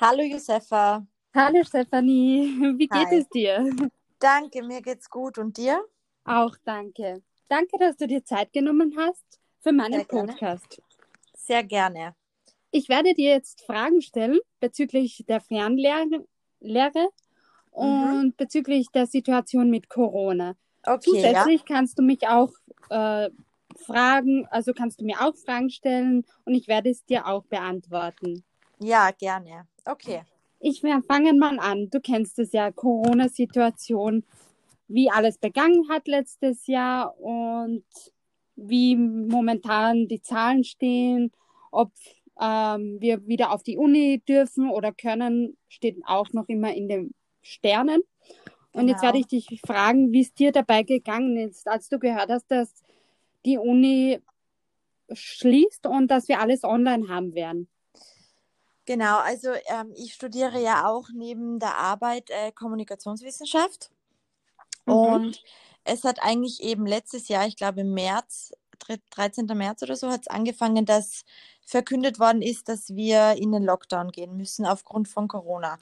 Hallo Josefa. Hallo Stefanie, wie geht Hi. es dir? Danke, mir geht's gut. Und dir? Auch danke. Danke, dass du dir Zeit genommen hast für meinen Sehr gerne. Podcast. Sehr gerne. Ich werde dir jetzt Fragen stellen bezüglich der Fernlehre Lehre und bezüglich der Situation mit Corona. Okay, ja. Zusätzlich kannst du mich auch äh, fragen, also kannst du mir auch Fragen stellen und ich werde es dir auch beantworten. Ja, gerne. Okay. Ich wir fangen mal an. Du kennst es ja, Corona-Situation, wie alles begangen hat letztes Jahr und wie momentan die Zahlen stehen, ob ähm, wir wieder auf die Uni dürfen oder können, steht auch noch immer in den Sternen. Und jetzt Genau. werde ich dich fragen, wie es dir dabei gegangen ist, als du gehört hast, dass die Uni schließt und dass wir alles online haben werden. Genau, also ähm, ich studiere ja auch neben der Arbeit äh, Kommunikationswissenschaft. Mhm. Und es hat eigentlich eben letztes Jahr, ich glaube im März, 13. März oder so, hat es angefangen, dass verkündet worden ist, dass wir in den Lockdown gehen müssen aufgrund von Corona.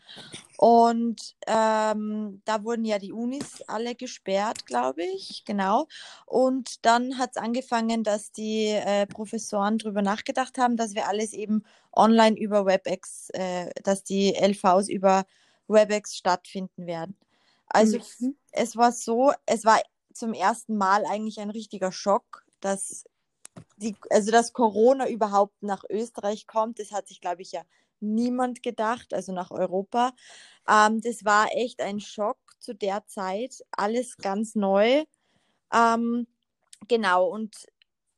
Und ähm, da wurden ja die Unis alle gesperrt, glaube ich, genau. Und dann hat es angefangen, dass die äh, Professoren darüber nachgedacht haben, dass wir alles eben online über WebEx, äh, dass die LVs über WebEx stattfinden werden. Also Mhm. es war so, es war zum ersten Mal eigentlich ein richtiger Schock, dass die, also dass Corona überhaupt nach Österreich kommt. Das hat sich, glaube ich, ja niemand gedacht, also nach Europa. Ähm, das war echt ein Schock zu der Zeit, alles ganz neu. Ähm, genau, und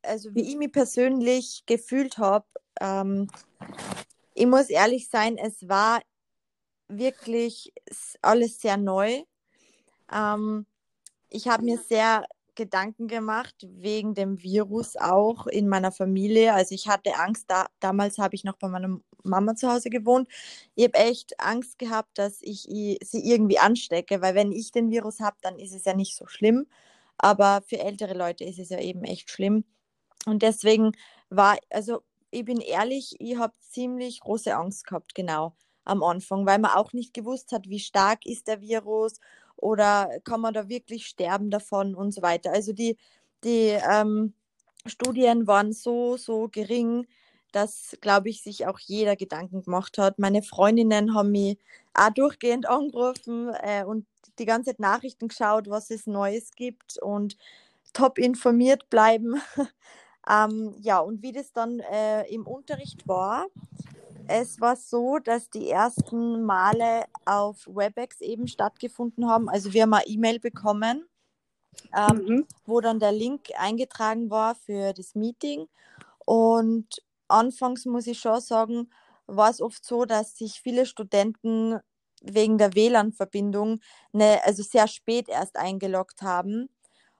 also wie ich mich persönlich gefühlt habe, ähm, ich muss ehrlich sein, es war wirklich alles sehr neu. Ähm, ich habe mir sehr Gedanken gemacht wegen dem Virus auch in meiner Familie. Also ich hatte Angst, da, damals habe ich noch bei meiner Mama zu Hause gewohnt. Ich habe echt Angst gehabt, dass ich sie irgendwie anstecke, weil wenn ich den Virus habe, dann ist es ja nicht so schlimm. Aber für ältere Leute ist es ja eben echt schlimm. Und deswegen war, also ich bin ehrlich, ich habe ziemlich große Angst gehabt, genau am Anfang, weil man auch nicht gewusst hat, wie stark ist der Virus oder kann man da wirklich sterben davon und so weiter. Also die, die ähm, Studien waren so, so gering, dass, glaube ich, sich auch jeder Gedanken gemacht hat. Meine Freundinnen haben mich auch durchgehend angerufen äh, und die ganze Zeit Nachrichten geschaut, was es Neues gibt und top informiert bleiben. ähm, ja, und wie das dann äh, im Unterricht war, es war so, dass die ersten Male auf WebEx eben stattgefunden haben. Also wir haben eine E-Mail bekommen, ähm, Mhm. wo dann der Link eingetragen war für das Meeting. Und anfangs muss ich schon sagen, war es oft so, dass sich viele Studenten wegen der WLAN-Verbindung ne, also sehr spät erst eingeloggt haben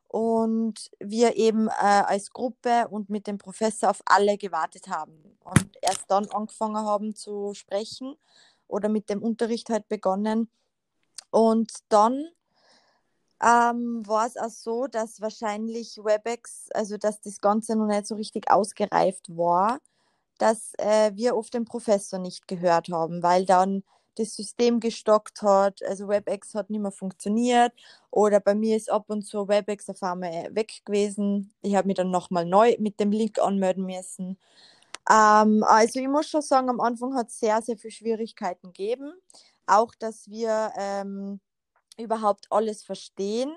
und wir eben äh, als Gruppe und mit dem Professor auf alle gewartet haben und erst dann angefangen haben zu sprechen oder mit dem Unterricht halt begonnen. Und dann ähm, war es auch so, dass wahrscheinlich WebEx, also dass das Ganze noch nicht so richtig ausgereift war, dass äh, wir oft den Professor nicht gehört haben, weil dann das System gestockt hat, also WebEx hat nicht mehr funktioniert oder bei mir ist ab und zu WebEx auf einmal weg gewesen. Ich habe mich dann nochmal neu mit dem Link anmelden müssen. Ähm, also ich muss schon sagen, am Anfang hat es sehr, sehr viele Schwierigkeiten gegeben. Auch, dass wir ähm, überhaupt alles verstehen.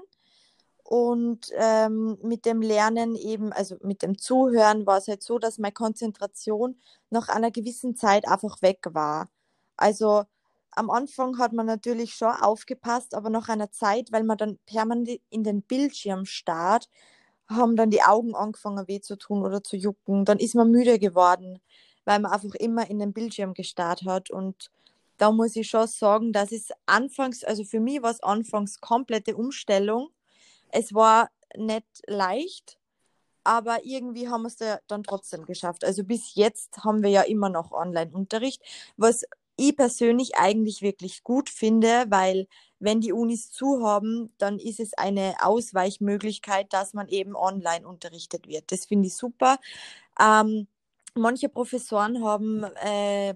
Und ähm, mit dem Lernen eben, also mit dem Zuhören, war es halt so, dass meine Konzentration nach einer gewissen Zeit einfach weg war. Also am Anfang hat man natürlich schon aufgepasst, aber nach einer Zeit, weil man dann permanent in den Bildschirm starrt, haben dann die Augen angefangen weh zu tun oder zu jucken. Dann ist man müde geworden, weil man einfach immer in den Bildschirm gestarrt hat. Und da muss ich schon sagen, dass es anfangs, also für mich war es anfangs komplette Umstellung. Es war nicht leicht, aber irgendwie haben wir es da dann trotzdem geschafft. Also bis jetzt haben wir ja immer noch Online-Unterricht, was ich persönlich eigentlich wirklich gut finde, weil wenn die Unis zu haben, dann ist es eine Ausweichmöglichkeit, dass man eben online unterrichtet wird. Das finde ich super. Ähm, manche Professoren haben äh,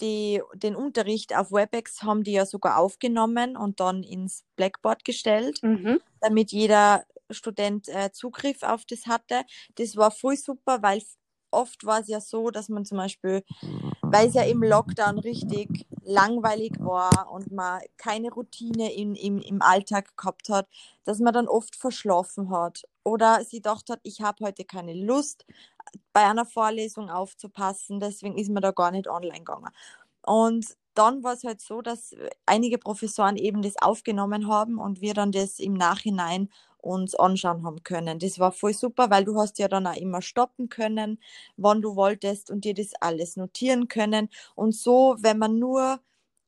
die, den Unterricht auf WebEx haben die ja sogar aufgenommen und dann ins Blackboard gestellt, Mhm. damit jeder Student äh, Zugriff auf das hatte. Das war voll super, weil oft war es ja so, dass man zum Beispiel, weil es ja im Lockdown richtig langweilig war und man keine Routine in, im, im Alltag gehabt hat, dass man dann oft verschlafen hat oder sie gedacht hat, ich habe heute keine Lust, bei einer Vorlesung aufzupassen, deswegen ist man da gar nicht online gegangen. Und dann war es halt so, dass einige Professoren eben das aufgenommen haben und wir dann das im Nachhinein uns anschauen haben können. Das war voll super, weil du hast ja dann auch immer stoppen können, wann du wolltest und dir das alles notieren können. Und so, wenn man nur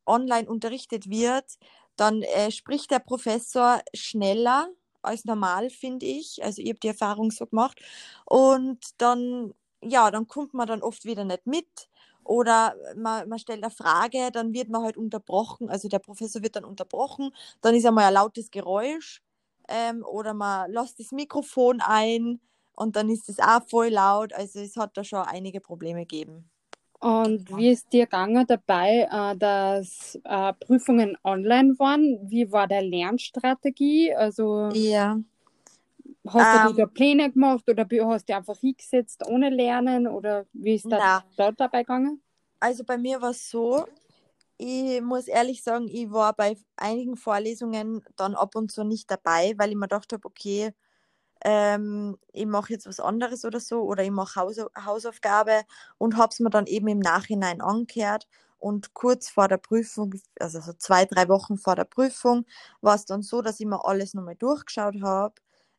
online unterrichtet wird, dann äh, spricht der Professor schneller als normal, finde ich. Also ich habe die Erfahrung so gemacht. Und dann, ja, dann kommt man dann oft wieder nicht mit. Oder man, man stellt eine Frage, dann wird man halt unterbrochen. Also der Professor wird dann unterbrochen. Dann ist einmal ein lautes Geräusch. Ähm, oder man lässt das Mikrofon ein und dann ist es auch voll laut. Also es hat da schon einige Probleme gegeben. Und wie ist dir gegangen dabei, äh, dass äh, Prüfungen online waren? Wie war der Lernstrategie? Also Ja. hast du Ähm, dir da Pläne gemacht oder hast du einfach hingesetzt ohne Lernen oder wie ist das dort dabei gegangen? also bei mir war es so, ich muss ehrlich sagen, ich war bei einigen Vorlesungen dann ab und zu nicht dabei, weil ich mir gedacht habe, okay, ähm, ich mache jetzt was anderes oder so oder ich mache Haus Hausaufgabe und habe es mir dann eben im Nachhinein angehört. Und kurz vor der Prüfung, also so zwei, drei Wochen vor der Prüfung, war es dann so, dass ich mir alles nochmal durchgeschaut habe,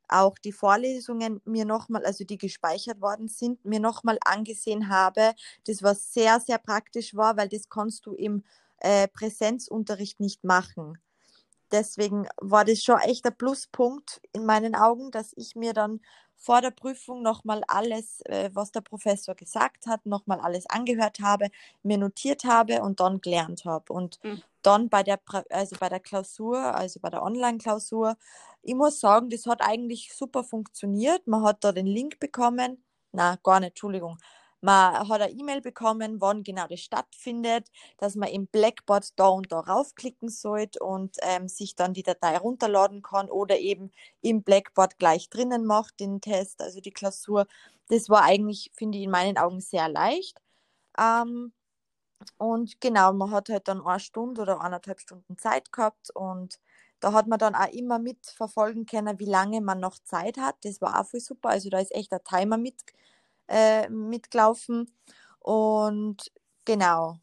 auch die Vorlesungen mir nochmal, also die gespeichert worden sind, mir nochmal angesehen habe. Das was sehr, sehr praktisch war, weil das kannst du im äh, Präsenzunterricht nicht machen deswegen war das schon echt ein Pluspunkt in meinen Augen, dass ich mir dann vor der Prüfung nochmal alles, äh, was der Professor gesagt hat, nochmal alles angehört habe, mir notiert habe und dann gelernt habe. Und Mhm. dann bei der, also bei der Klausur, also bei der Online-Klausur, ich muss sagen, das hat eigentlich super funktioniert. Man hat da den Link bekommen. Na, gar nicht, Entschuldigung. Man hat eine E-Mail bekommen, wann genau das stattfindet, dass man im Blackboard da und da raufklicken sollte und ähm, sich dann die Datei runterladen kann oder eben im Blackboard gleich drinnen macht, den Test, also die Klausur. Das war eigentlich, finde ich, in meinen Augen sehr leicht. Ähm, und genau, man hat halt dann eine Stunde oder eineinhalb Stunden Zeit gehabt und da hat man dann auch immer mitverfolgen können, wie lange man noch Zeit hat. Das war auch voll super. Also da ist echt ein Timer mit, äh, mitgelaufen. Und genau.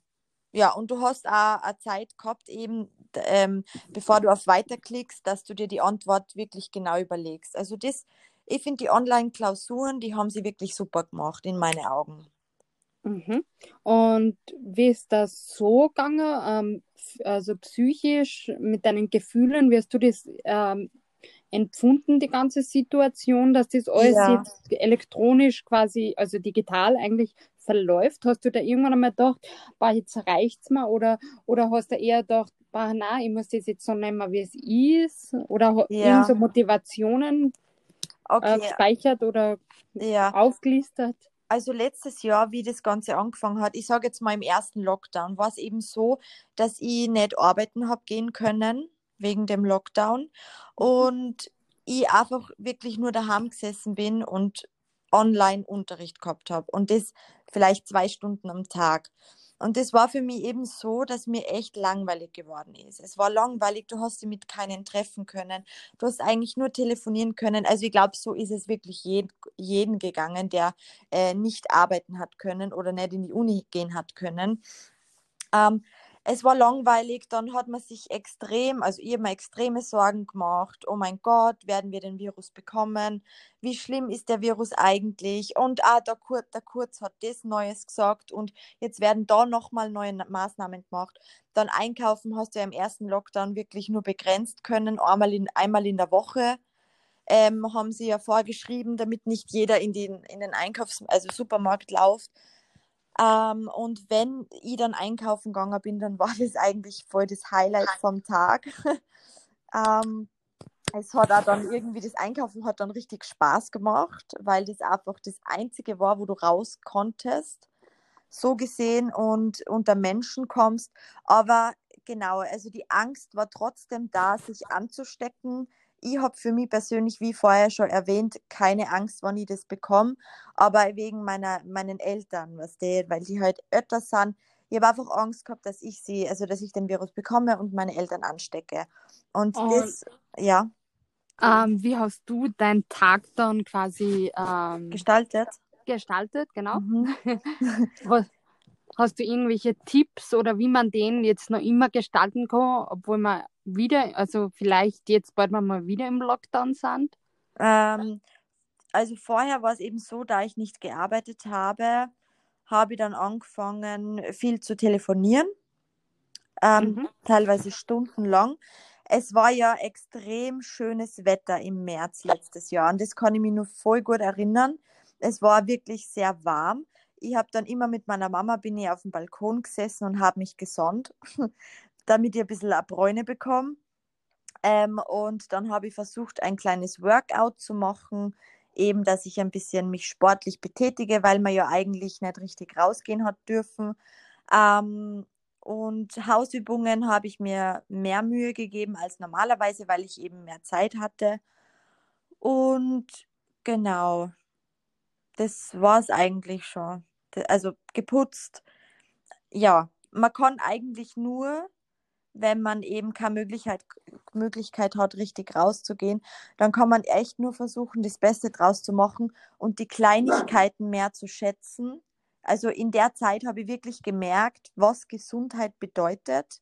Ja, und du hast auch eine Zeit gehabt, eben ähm, bevor du auf Weiter klickst, dass du dir die Antwort wirklich genau überlegst. Also das, ich finde die Online-Klausuren, die haben sie wirklich super gemacht, in meinen Augen. Mhm. Und wie ist das so gegangen? Ähm, also psychisch mit deinen Gefühlen, wie hast du das ähm, empfunden, die ganze Situation, dass das alles Ja. jetzt elektronisch quasi, also digital eigentlich verläuft? Hast du da irgendwann einmal gedacht, boah, jetzt reicht's mir? Oder, oder hast du eher gedacht, boah, nein, ich muss das jetzt so nehmen, wie es ist? Oder Ja. so Motivationen äh, Okay, gespeichert oder ja. aufgelistet? Also letztes Jahr, wie das Ganze angefangen hat, ich sage jetzt mal im ersten Lockdown, war es eben so, dass ich nicht arbeiten habe gehen können wegen dem Lockdown und ich einfach wirklich nur daheim gesessen bin und Online-Unterricht gehabt habe und das vielleicht zwei Stunden am Tag. Und das war für mich eben so, dass mir echt langweilig geworden ist. Es war langweilig, du hast dich mit keinen treffen können. Du hast eigentlich nur telefonieren können. Also ich glaube, so ist es wirklich jeden, jeden gegangen, der äh, nicht arbeiten hat können oder nicht in die Uni gehen hat können. Ähm, es war langweilig, dann hat man sich extrem, also ich habe mir extreme Sorgen gemacht. Oh mein Gott, werden wir den Virus bekommen? Wie schlimm ist der Virus eigentlich? Und ah, der, Kur der Kurz hat das Neues gesagt und jetzt werden da nochmal neue Na- Maßnahmen gemacht. Dann einkaufen hast du ja im ersten Lockdown wirklich nur begrenzt können, einmal in, einmal in der Woche. Ähm, haben sie ja vorgeschrieben, damit nicht jeder in den, in den Einkaufs-, also Supermarkt läuft. Ähm, und wenn ich dann einkaufen gegangen bin, dann war das eigentlich voll das Highlight vom Tag. ähm, es hat auch dann irgendwie, das Einkaufen hat dann richtig Spaß gemacht, weil das einfach das Einzige war, wo du raus konntest. so gesehen und unter Menschen kommst. Aber genau, also die Angst war trotzdem da, sich anzustecken. Ich habe für mich persönlich, wie vorher schon erwähnt, keine Angst, wann ich das bekomme, aber wegen meiner, meinen Eltern, was die, weil die halt öfter sind. Ich habe einfach Angst gehabt, dass ich sie, also dass ich den Virus bekomme und meine Eltern anstecke. Und, und das, ja. Ähm, wie hast du deinen Tag dann quasi ähm, gestaltet? Gestaltet, genau. Mhm. was, Hast du irgendwelche Tipps oder wie man den jetzt noch immer gestalten kann, obwohl man wieder, also vielleicht jetzt bald mal wieder im Lockdown sind? Ähm, also vorher war es eben so, da ich nicht gearbeitet habe, habe ich dann angefangen, viel zu telefonieren, ähm, mhm. teilweise stundenlang. Es war ja extrem schönes Wetter im März letztes Jahr und das kann ich mich nur voll gut erinnern. Es war wirklich sehr warm ich habe dann immer mit meiner Mama bin ich auf dem Balkon gesessen und habe mich gesonnt, damit ich ein bisschen Bräune bekomme. Ähm, und dann habe ich versucht, ein kleines Workout zu machen, eben, dass ich ein bisschen mich sportlich betätige, weil man ja eigentlich nicht richtig rausgehen hat dürfen. Ähm, und Hausübungen habe ich mir mehr Mühe gegeben als normalerweise, weil ich eben mehr Zeit hatte. Und genau, das war es eigentlich schon also geputzt. Ja, man kann eigentlich nur, wenn man eben keine Möglichkeit, Möglichkeit hat, richtig rauszugehen, dann kann man echt nur versuchen, das Beste draus zu machen und die Kleinigkeiten mehr zu schätzen. Also in der Zeit habe ich wirklich gemerkt, was Gesundheit bedeutet,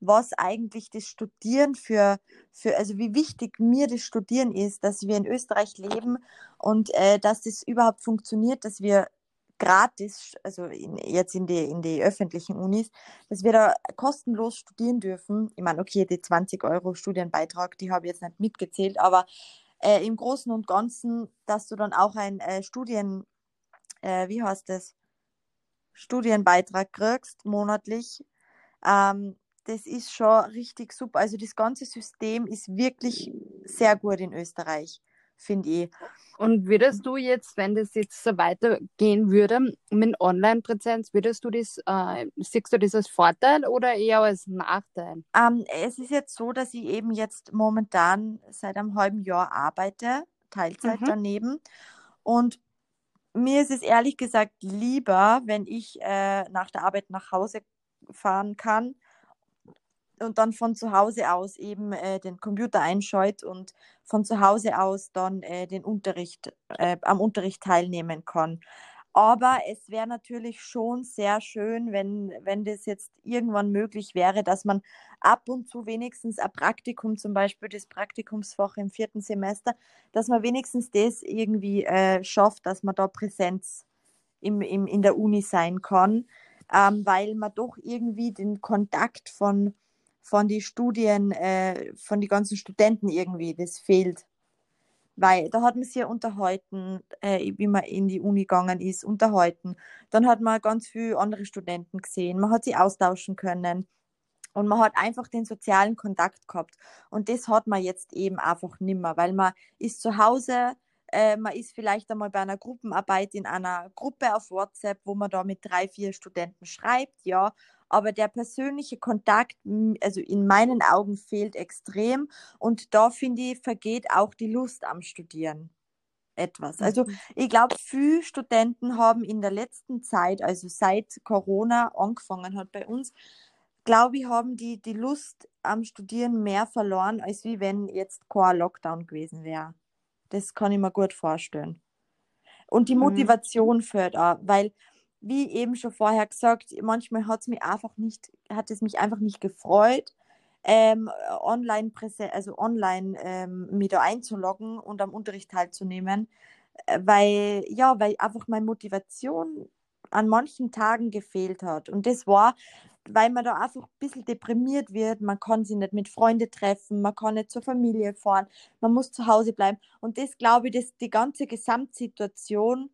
was eigentlich das Studieren für, für also wie wichtig mir das Studieren ist, dass wir in Österreich leben und äh, dass das überhaupt funktioniert, dass wir gratis, also in, jetzt in die, in die öffentlichen Unis, dass wir da kostenlos studieren dürfen. Ich meine, okay, die 20 Euro Studienbeitrag, die habe ich jetzt nicht mitgezählt, aber äh, im Großen und Ganzen, dass du dann auch ein äh, Studien, äh, wie heißt das, Studienbeitrag kriegst monatlich, ähm, das ist schon richtig super. Also das ganze System ist wirklich sehr gut in Österreich finde ich. Und würdest du jetzt, wenn das jetzt so weitergehen würde mit Online-Präsenz, würdest du das, äh, siehst du das als Vorteil oder eher als Nachteil? Ähm, es ist jetzt so, dass ich eben jetzt momentan seit einem halben Jahr arbeite, Teilzeit mhm. daneben. Und mir ist es ehrlich gesagt lieber, wenn ich äh, nach der Arbeit nach Hause fahren kann und dann von zu Hause aus eben äh, den Computer einschaltet und von zu Hause aus dann äh, den Unterricht, äh, am Unterricht teilnehmen kann. Aber es wäre natürlich schon sehr schön, wenn, wenn das jetzt irgendwann möglich wäre, dass man ab und zu wenigstens ein Praktikum, zum Beispiel das Praktikumsfach im vierten Semester, dass man wenigstens das irgendwie äh, schafft, dass man da Präsenz im, im, in der Uni sein kann, ähm, weil man doch irgendwie den Kontakt von von den Studien, äh, von den ganzen Studenten irgendwie, das fehlt. Weil da hat man sich ja unterhalten, äh, wie man in die Uni gegangen ist, unterhalten. Dann hat man ganz viele andere Studenten gesehen, man hat sie austauschen können. Und man hat einfach den sozialen Kontakt gehabt. Und das hat man jetzt eben einfach nimmer, weil man ist zu Hause, äh, man ist vielleicht einmal bei einer Gruppenarbeit in einer Gruppe auf WhatsApp, wo man da mit drei, vier Studenten schreibt, ja, aber der persönliche Kontakt, also in meinen Augen fehlt extrem und da finde ich, vergeht auch die Lust am Studieren etwas. Also mhm. ich glaube, viele Studenten haben in der letzten Zeit, also seit Corona angefangen hat bei uns, glaube ich, haben die die Lust am Studieren mehr verloren, als wie wenn jetzt kein Lockdown gewesen wäre. Das kann ich mir gut vorstellen. Und die mhm. Motivation mhm. fällt auch, weil wie eben schon vorher gesagt, manchmal hat es mich einfach nicht, hat es mich einfach nicht gefreut, ähm, online also online ähm, mich da einzuloggen und am Unterricht teilzunehmen, äh, weil ja, weil einfach meine Motivation an manchen Tagen gefehlt hat. Und das war, weil man da einfach ein bisschen deprimiert wird, man kann sich nicht mit Freunden treffen, man kann nicht zur Familie fahren, man muss zu Hause bleiben. Und das glaube ich, dass die ganze Gesamtsituation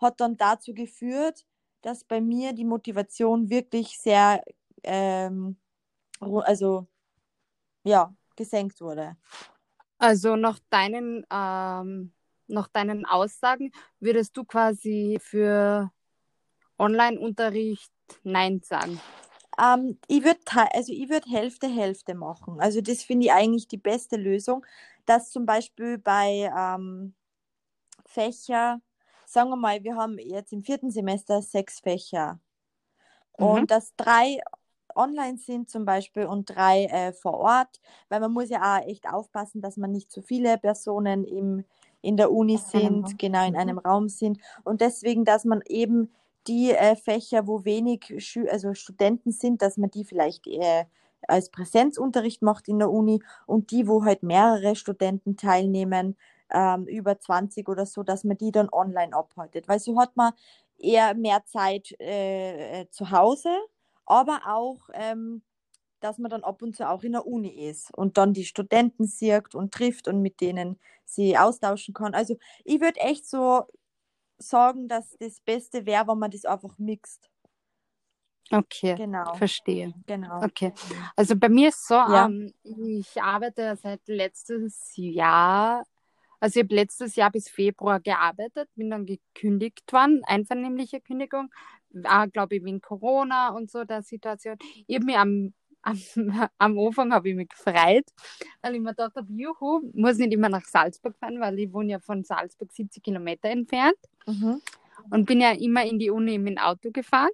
hat dann dazu geführt, dass bei mir die Motivation wirklich sehr, ähm, also ja, gesenkt wurde. Also nach deinen, ähm, nach deinen Aussagen würdest du quasi für Online-Unterricht Nein sagen? Ähm, ich würde also ich würd Hälfte Hälfte machen. Also das finde ich eigentlich die beste Lösung, dass zum Beispiel bei ähm, Fächer, sagen wir mal, wir haben jetzt im vierten Semester sechs Fächer mhm. und dass drei online sind zum Beispiel und drei äh, vor Ort, weil man muss ja auch echt aufpassen, dass man nicht zu viele Personen im, in der Uni sind, genau in einem mhm. Raum sind und deswegen, dass man eben die äh, Fächer, wo wenig Schü also Studenten sind, dass man die vielleicht äh, als Präsenzunterricht macht in der Uni und die, wo halt mehrere Studenten teilnehmen, ähm, über 20 oder so, dass man die dann online abhaltet. Weil so hat man eher mehr Zeit äh, äh, zu Hause, aber auch, ähm, dass man dann ab und zu auch in der Uni ist und dann die Studenten sieht und trifft und mit denen sie austauschen kann. Also ich würde echt so sagen, dass das Beste wäre, wenn man das einfach mixt. Okay, genau. verstehe. Genau. Okay. Also bei mir ist so, ja. ähm, ich arbeite seit letztes Jahr, also ich habe letztes Jahr bis Februar gearbeitet, bin dann gekündigt worden, einvernehmliche Kündigung, glaube ich, wegen Corona und so der Situation. Ich habe mich am am, am Anfang habe ich mich gefreut, weil ich mir gedacht habe, juhu, muss nicht immer nach Salzburg fahren, weil ich wohne ja von Salzburg 70 Kilometer entfernt mhm. und bin ja immer in die Uni mit dem Auto gefahren.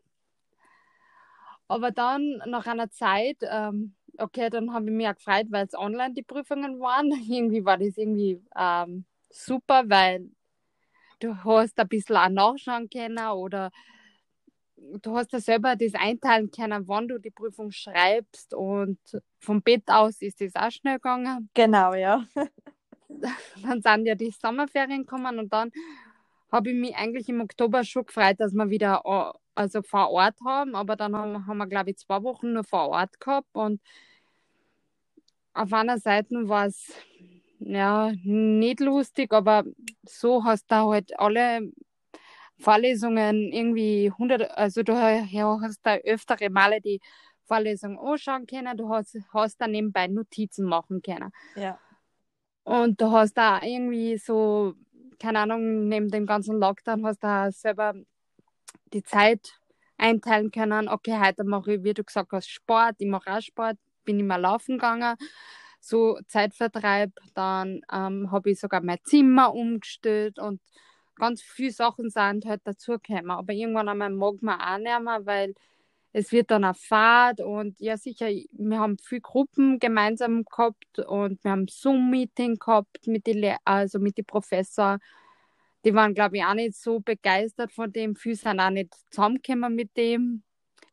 Aber dann nach einer Zeit, ähm, okay, dann habe ich mich auch gefreut, weil es online die Prüfungen waren. Irgendwie war das irgendwie ähm, super, weil du hast ein bisschen auch nachschauen können oder du hast ja selber das einteilen können, wann du die Prüfung schreibst und vom Bett aus ist das auch schnell gegangen. Genau, ja. Dann sind ja die Sommerferien gekommen und dann habe ich mich eigentlich im Oktober schon gefreut, dass wir wieder also vor Ort haben, aber dann haben, haben wir, glaube ich, zwei Wochen nur vor Ort gehabt und auf einer Seite war es ja nicht lustig, aber so hast du halt alle Vorlesungen irgendwie 100, also du hast da öftere Male die Vorlesung anschauen können, du hast, hast da nebenbei Notizen machen können. Ja. Und du hast da irgendwie so, keine Ahnung, neben dem ganzen Lockdown hast du da selber die Zeit einteilen können. Okay, heute mache ich, wie du gesagt hast, Sport, ich mache auch Sport, bin immer laufen gegangen, so Zeitvertreib. Dann ähm, habe ich sogar mein Zimmer umgestellt und ganz viele Sachen sind halt dazugekommen. Aber irgendwann einmal mag man auch nicht mehr, weil es wird dann eine Fahrt und ja sicher, wir haben viele Gruppen gemeinsam gehabt und wir haben Zoom-Meeting gehabt mit den also mit den Professor. Die waren, glaube ich, auch nicht so begeistert von dem. Viele sind auch nicht zusammengekommen mit dem.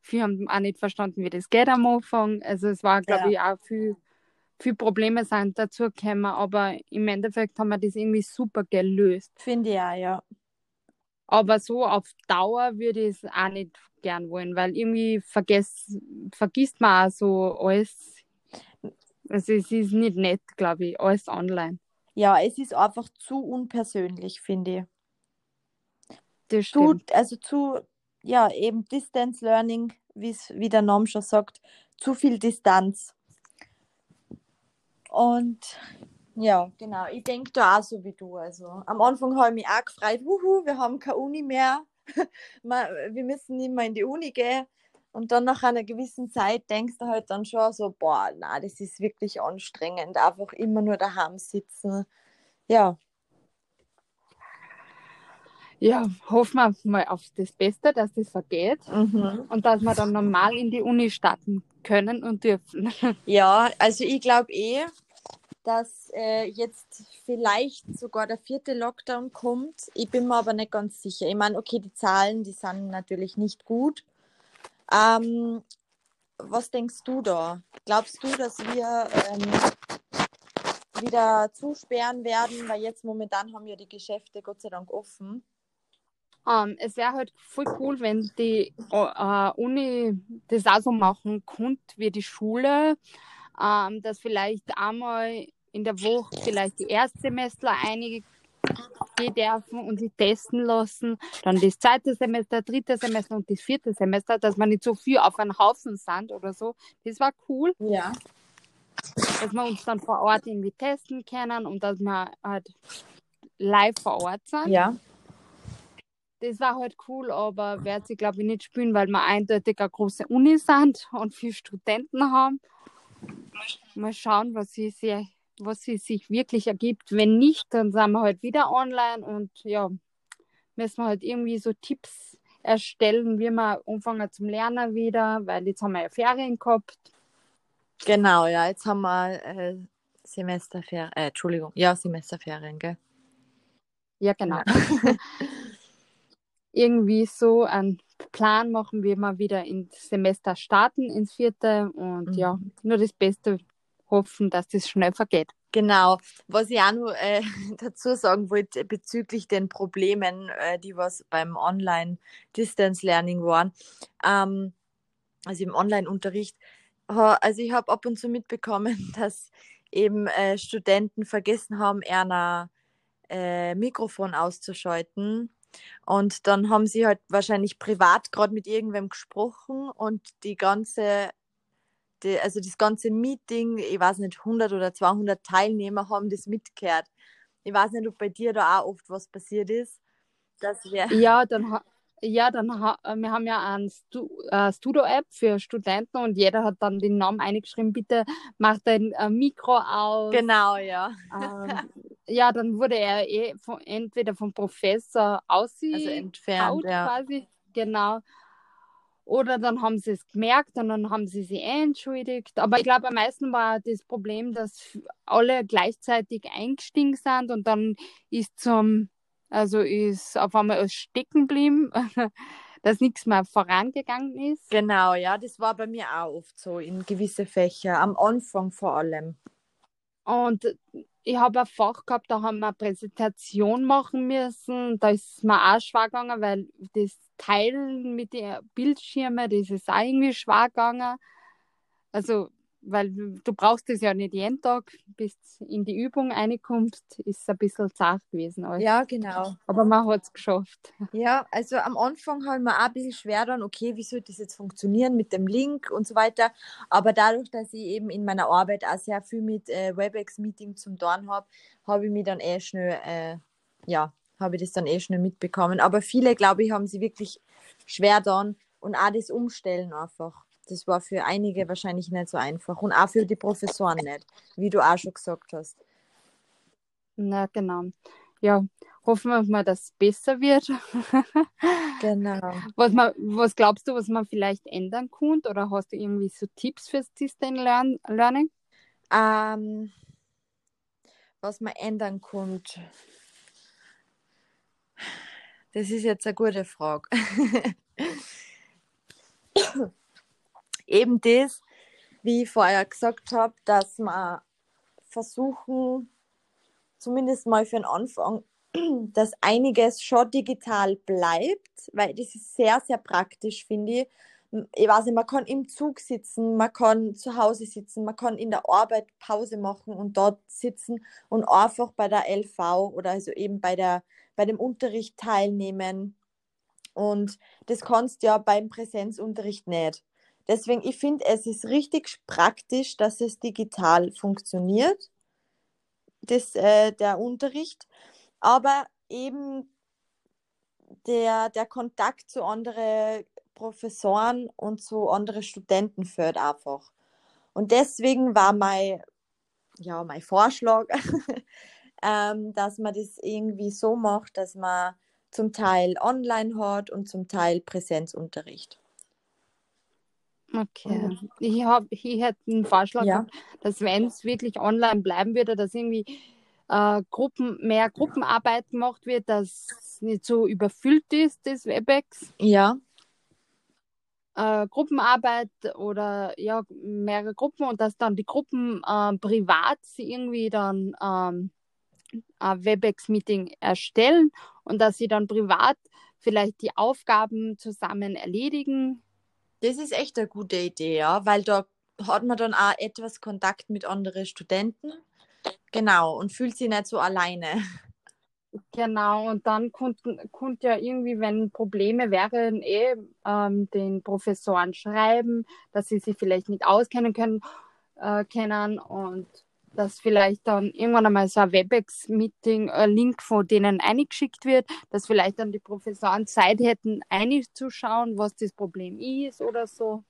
Viele haben auch nicht verstanden, wie das geht am Anfang. Also es war, glaube ja. ich, auch viel viele Probleme sind dazu gekommen, aber im Endeffekt haben wir das irgendwie super gelöst. Finde ich auch, ja. Aber so auf Dauer würde ich es auch nicht gern wollen, weil irgendwie vergess, vergisst man auch so alles. Also es ist nicht nett, glaube ich, alles online. Ja, es ist einfach zu unpersönlich, finde ich. Das stimmt. Zu, also zu, ja, eben Distance Learning, wie der Name schon sagt, zu viel Distanz. Und ja, genau. Ich denke da auch so wie du. Also am Anfang habe ich mich auch gefreut, wuhu, wir haben keine Uni mehr. wir müssen nicht mehr in die Uni gehen. Und dann nach einer gewissen Zeit denkst du halt dann schon so, boah, na, das ist wirklich anstrengend, einfach immer nur daheim sitzen. Ja. Ja, hoffen wir mal auf das Beste, dass das vergeht mhm. und dass wir dann normal in die Uni starten können und dürfen. Ja, also ich glaube eh, dass äh, jetzt vielleicht sogar der vierte Lockdown kommt. Ich bin mir aber nicht ganz sicher. Ich meine, okay, die Zahlen, die sind natürlich nicht gut. Ähm, was denkst du da? Glaubst du, dass wir ähm, wieder zusperren werden? Weil jetzt momentan haben ja die Geschäfte Gott sei Dank offen. Ähm, es wäre halt voll cool, wenn die uh, Uni das auch so machen könnte wie die Schule, ähm, dass vielleicht einmal in der Woche vielleicht die Erstsemestler einige gehen dürfen und sich testen lassen, dann das zweite Semester, dritte Semester und das vierte Semester, dass man nicht so viel auf einen Haufen sind oder so. Das war cool. Ja. Dass wir uns dann vor Ort irgendwie testen können und dass wir halt live vor Ort sind. Ja. Das war halt cool, aber wird sie, glaube ich, nicht spielen, weil wir eindeutig eine große Uni sind und viele Studenten haben. Mal schauen, was sie, sich, was sie sich wirklich ergibt. Wenn nicht, dann sind wir halt wieder online und ja, müssen wir halt irgendwie so Tipps erstellen, wie wir anfangen zum Lernen wieder, weil jetzt haben wir ja Ferien gehabt. Genau, ja, jetzt haben wir äh, Semesterferien, äh, Entschuldigung, ja, Semesterferien, gell? Ja, genau. Ja. irgendwie so einen Plan machen, wie wir wieder ins Semester starten, ins vierte und mhm. ja, nur das Beste hoffen, dass das schnell vergeht. Genau, was ich auch noch äh, dazu sagen wollte bezüglich den Problemen, äh, die was beim Online-Distance-Learning waren, ähm, also im Online-Unterricht, also ich habe ab und zu mitbekommen, dass eben äh, Studenten vergessen haben, eher äh, Mikrofon auszuschalten und dann haben sie halt wahrscheinlich privat gerade mit irgendwem gesprochen und die ganze, die, also das ganze Meeting, ich weiß nicht, 100 oder 200 Teilnehmer haben das mitgehört. Ich weiß nicht, ob bei dir da auch oft was passiert ist. Das ja, dann, ja, dann ha äh, wir haben ja eine Stu äh, Studio-App für Studenten und jeder hat dann den Namen eingeschrieben, bitte mach dein äh, Mikro aus. Genau, ja. Ähm, ja, dann wurde er eh von, entweder vom Professor aussie also entfernt, ja. quasi, genau. Oder dann haben sie es gemerkt und dann haben sie sich entschuldigt. Aber ich glaube, am meisten war das Problem, dass alle gleichzeitig eingestiegen sind und dann ist zum also ist auf einmal alles stecken geblieben, dass nichts mehr vorangegangen ist. Genau, ja, das war bei mir auch oft so in gewisse Fächer, am Anfang vor allem. Und ich habe ein Fach gehabt, da haben wir eine Präsentation machen müssen. Da ist mir auch schwer gegangen, weil das Teilen mit den Bildschirmen, das ist auch irgendwie schwer gegangen. Also weil du brauchst es ja nicht jeden Tag, bis in die Übung reinkommst, ist es ein bisschen zart gewesen. Alles. Ja, genau. Aber man hat es geschafft. Ja, also am Anfang haben wir auch ein bisschen schwer dann, okay, wie soll das jetzt funktionieren mit dem Link und so weiter. Aber dadurch, dass ich eben in meiner Arbeit auch sehr viel mit äh, WebEx-Meeting zum Dorn habe, habe ich mich dann eh schnell, äh, ja, habe ich das dann eh schnell mitbekommen. Aber viele, glaube ich, haben sie wirklich schwer dann und auch das Umstellen einfach das war für einige wahrscheinlich nicht so einfach und auch für die Professoren nicht, wie du auch schon gesagt hast. Na, genau. Ja, hoffen wir mal, dass es besser wird. genau. Was, man, was glaubst du, was man vielleicht ändern könnte? Oder hast du irgendwie so Tipps fürs Distance Learning? Ähm, was man ändern könnte. Das ist jetzt eine gute Frage. eben das, wie ich vorher gesagt habe, dass wir versuchen, zumindest mal für den Anfang, dass einiges schon digital bleibt, weil das ist sehr, sehr praktisch, finde ich. Ich weiß nicht, man kann im Zug sitzen, man kann zu Hause sitzen, man kann in der Arbeit Pause machen und dort sitzen und einfach bei der LV oder also eben bei, der, bei dem Unterricht teilnehmen. Und das kannst du ja beim Präsenzunterricht nicht. Deswegen, ich finde, es ist richtig praktisch, dass es digital funktioniert, das, äh, der Unterricht. Aber eben der, der Kontakt zu anderen Professoren und zu anderen Studenten fehlt einfach. Und deswegen war mein, ja, mein Vorschlag, ähm, dass man das irgendwie so macht, dass man zum Teil online hat und zum Teil Präsenzunterricht. Okay. Ich, hab, ich hätte einen Vorschlag, ja. gehabt, dass wenn es wirklich online bleiben würde, dass irgendwie äh, Gruppen, mehr Gruppenarbeit gemacht wird, dass es nicht so überfüllt ist, das WebEx. Ja. Äh, Gruppenarbeit oder ja, mehrere Gruppen und dass dann die Gruppen äh, privat irgendwie dann ähm, ein WebEx-Meeting erstellen und dass sie dann privat vielleicht die Aufgaben zusammen erledigen das ist echt eine gute Idee, ja, weil da hat man dann auch etwas Kontakt mit anderen Studenten. Genau, und fühlt sich nicht so alleine. Genau, und dann konnte ja irgendwie, wenn Probleme wären, eh ähm, den Professoren schreiben, dass sie sich vielleicht nicht auskennen können, äh, kennen und dass vielleicht dann irgendwann einmal so ein WebEx-Meeting, ein Link von denen eingeschickt wird, dass vielleicht dann die Professoren Zeit hätten, einzuschauen, was das Problem ist oder so.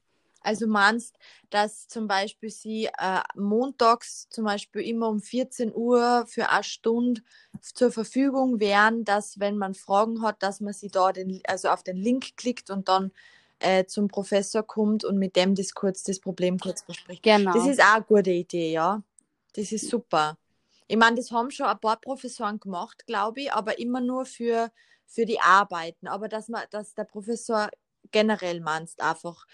Also meinst, dass zum Beispiel sie äh, montags zum Beispiel immer um 14 Uhr für eine Stunde zur Verfügung wären, dass wenn man Fragen hat, dass man sie da den, also auf den Link klickt und dann äh, zum Professor kommt und mit dem das kurz das Problem kurz bespricht. Genau. Das ist auch eine gute Idee, ja. Das ist super. Ich meine, das haben schon ein paar Professoren gemacht, glaube ich, aber immer nur für, für die Arbeiten. Aber dass man, dass der Professor generell meinst, einfach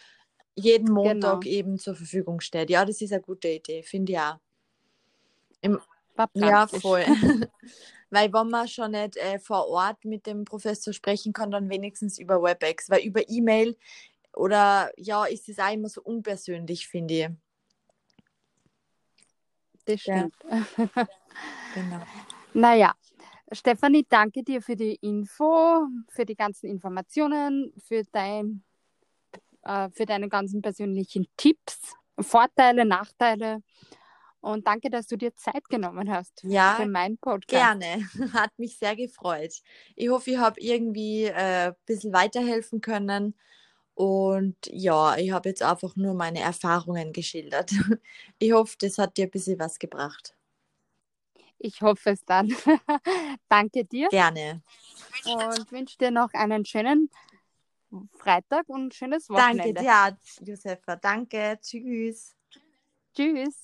jeden Montag Genau. eben zur Verfügung steht. Ja, das ist eine gute Idee, finde ich auch. Im, ja, voll. Weil wenn man schon nicht äh, vor Ort mit dem Professor sprechen kann, dann wenigstens über WebEx. Weil über E-Mail oder ja, ist es auch immer so unpersönlich, finde ich. Das Ja. stimmt. Genau. Naja, Stefanie, danke dir für die Info, für die ganzen Informationen, für, dein, äh, für deine ganzen persönlichen Tipps, Vorteile, Nachteile. Und danke, dass du dir Zeit genommen hast Ja, für meinen Podcast. Gerne, hat mich sehr gefreut. Ich hoffe, ich habe irgendwie äh, ein bisschen weiterhelfen können. Und ja, ich habe jetzt einfach nur meine Erfahrungen geschildert. Ich hoffe, das hat dir ein bisschen was gebracht. Ich hoffe es dann. danke dir Gerne. und wünsche dir noch einen schönen Freitag und ein schönes Danke Wochenende. dir, Josefa. Danke. Tschüss. Tschüss.